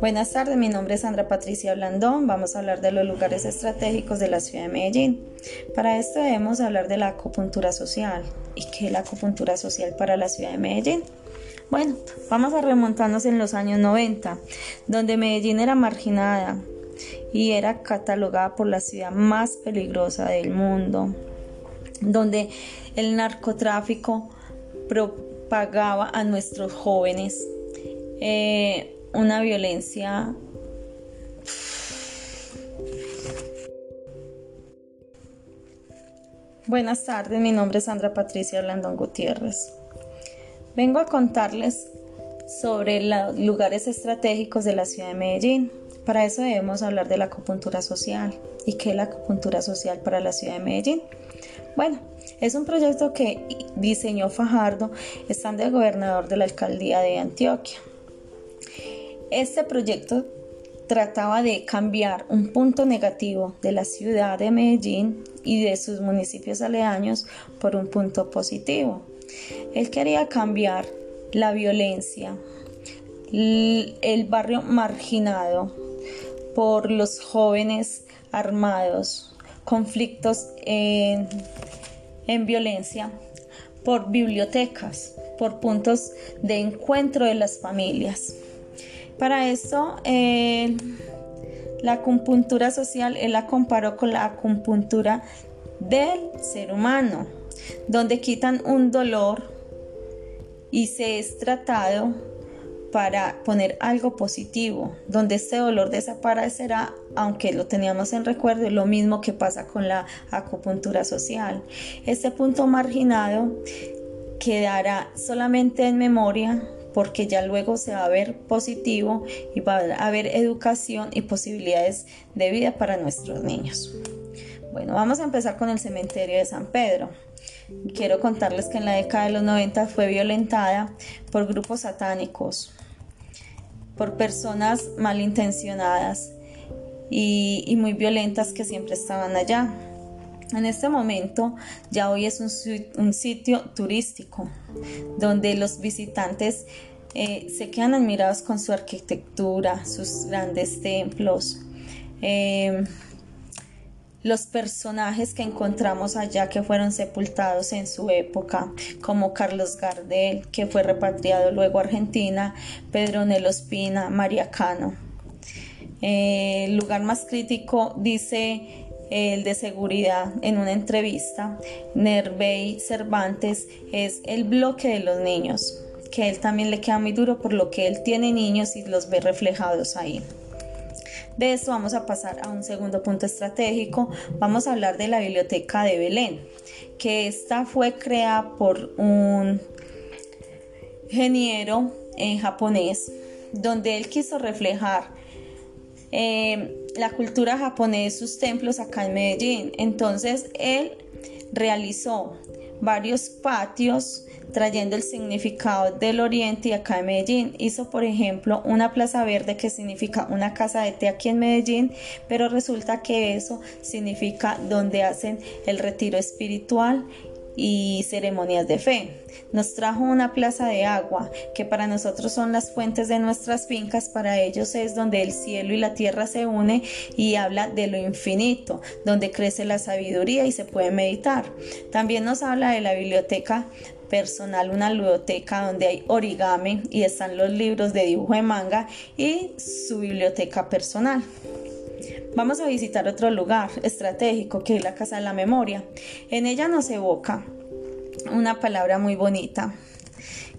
Buenas tardes, mi nombre es Sandra Patricia Blandón. Vamos a hablar de los lugares estratégicos de la ciudad de Medellín. Para esto debemos hablar de la acupuntura social. ¿Y qué es la acupuntura social para la ciudad de Medellín? Bueno, vamos a remontarnos en los años 90, donde Medellín era marginada y era catalogada por la ciudad más peligrosa del mundo, donde el narcotráfico propagaba a nuestros jóvenes. Eh, una violencia Buenas tardes, mi nombre es Sandra Patricia Blandón Gutiérrez. Vengo a contarles sobre los lugares estratégicos de la ciudad de Medellín. Para eso debemos hablar de la acupuntura social. ¿Y qué es la acupuntura social para la ciudad de Medellín? Bueno, es un proyecto que diseñó Fajardo, estando de gobernador de la alcaldía de Antioquia. Este proyecto trataba de cambiar un punto negativo de la ciudad de Medellín y de sus municipios aledaños por un punto positivo. Él quería cambiar la violencia, el barrio marginado por los jóvenes armados, conflictos en, violencia, por bibliotecas, por puntos de encuentro de las familias. Para esto, la acupuntura social, él la comparó con la acupuntura del ser humano, donde quitan un dolor y se es tratado para poner algo positivo, donde este dolor desaparecerá, aunque lo teníamos en recuerdo, lo mismo que pasa con la acupuntura social. Este punto marginado quedará solamente en memoria porque ya luego se va a ver positivo y va a haber educación y posibilidades de vida para nuestros niños. Bueno, vamos a empezar con el cementerio de San Pedro. Quiero contarles que en la década de los 90 fue violentada por grupos satánicos, por personas malintencionadas y, muy violentas que siempre estaban allá. En este momento ya hoy es un, sitio turístico donde los visitantes eh, se quedan admirados con su arquitectura, sus grandes templos, em, los personajes que encontramos allá que fueron sepultados en su época, como Carlos Gardel, que fue repatriado luego a Argentina, Pedro Nelo Espina, María Cano. Eh, el lugar más crítico dice el de seguridad en una entrevista, Nervey Cervantes es el bloque de los niños, que él también le queda muy duro por lo que él tiene niños y los ve reflejados ahí. De esto vamos a pasar a un segundo punto estratégico. Vamos a hablar de la biblioteca de Belén, que esta fue creada por un ingeniero en japonés, donde él quiso reflejar eh, la cultura japonesa, sus templos acá en Medellín. Entonces él realizó varios patios trayendo el significado del oriente y acá en Medellín. Hizo, por ejemplo, una plaza verde que significa una casa de té aquí en Medellín, pero resulta que eso significa donde hacen el retiro espiritual y ceremonias de fe. Nos trajo una plaza de agua, que para nosotros son las fuentes de nuestras fincas, para ellos es donde el cielo y la tierra se unen y habla de lo infinito, donde crece la sabiduría y se puede meditar. También nos habla de la biblioteca personal, una biblioteca donde hay origami y están los libros de dibujo de manga y su biblioteca personal. Vamos a visitar otro lugar estratégico que es la Casa de la Memoria. En ella nos evoca una palabra muy bonita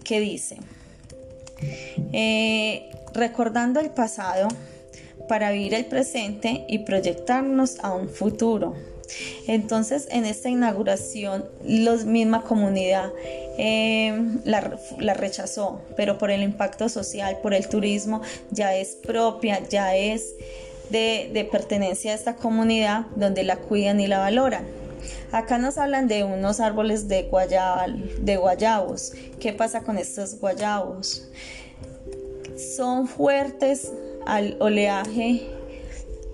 que dice, eh, recordando el pasado para vivir el presente y proyectarnos a un futuro. Entonces, en esta inauguración, la misma comunidad eh, la, rechazó, pero por el impacto social, por el turismo, ya es propia, ya es de, pertenencia a esta comunidad donde la cuidan y la valoran. Acá nos hablan de unos árboles de, guayabal, de guayabos. ¿Qué pasa con estos guayabos? Son fuertes al oleaje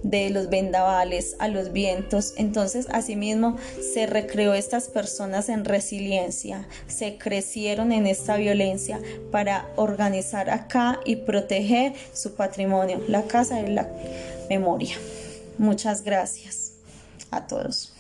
de los vendavales a los vientos. Entonces, asimismo, se recreó estas personas en resiliencia, se crecieron en esta violencia para organizar acá y proteger su patrimonio, la casa de la memoria. Muchas gracias a todos.